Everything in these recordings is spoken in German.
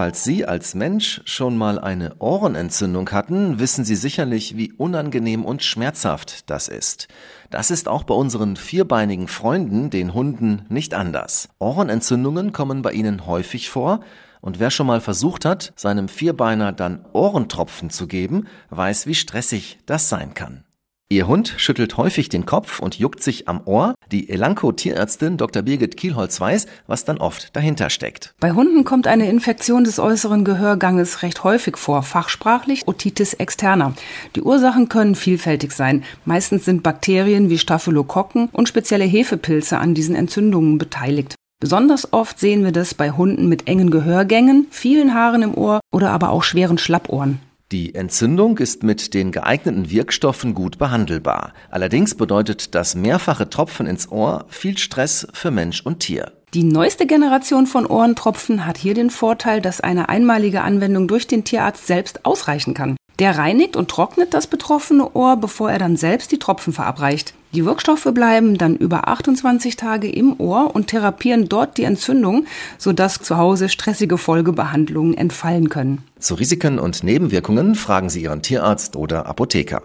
Falls Sie als Mensch schon mal eine Ohrenentzündung hatten, wissen Sie sicherlich, wie unangenehm und schmerzhaft das ist. Das ist auch bei unseren vierbeinigen Freunden, den Hunden, nicht anders. Ohrenentzündungen kommen bei ihnen häufig vor, und wer schon mal versucht hat, seinem Vierbeiner dann Ohrentropfen zu geben, weiß, wie stressig das sein kann. Ihr Hund schüttelt häufig den Kopf und juckt sich am Ohr. Die Elanco-Tierärztin Dr. Birgit Kielholz weiß, was dann oft dahinter steckt. Bei Hunden kommt eine Infektion des äußeren Gehörganges recht häufig vor, fachsprachlich Otitis externa. Die Ursachen können vielfältig sein. Meistens sind Bakterien wie Staphylokokken und spezielle Hefepilze an diesen Entzündungen beteiligt. Besonders oft sehen wir das bei Hunden mit engen Gehörgängen, vielen Haaren im Ohr oder aber auch schweren Schlappohren. Die Entzündung ist mit den geeigneten Wirkstoffen gut behandelbar. Allerdings bedeutet das mehrfache Tropfen ins Ohr viel Stress für Mensch und Tier. Die neueste Generation von Ohrentropfen hat hier den Vorteil, dass eine einmalige Anwendung durch den Tierarzt selbst ausreichen kann. Der reinigt und trocknet das betroffene Ohr, bevor er dann selbst die Tropfen verabreicht. Die Wirkstoffe bleiben dann über 28 Tage im Ohr und therapieren dort die Entzündung, sodass zu Hause stressige Folgebehandlungen entfallen können. Zu Risiken und Nebenwirkungen fragen Sie Ihren Tierarzt oder Apotheker.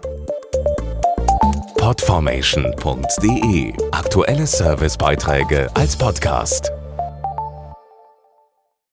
Podformation.de Aktuelle Servicebeiträge als Podcast.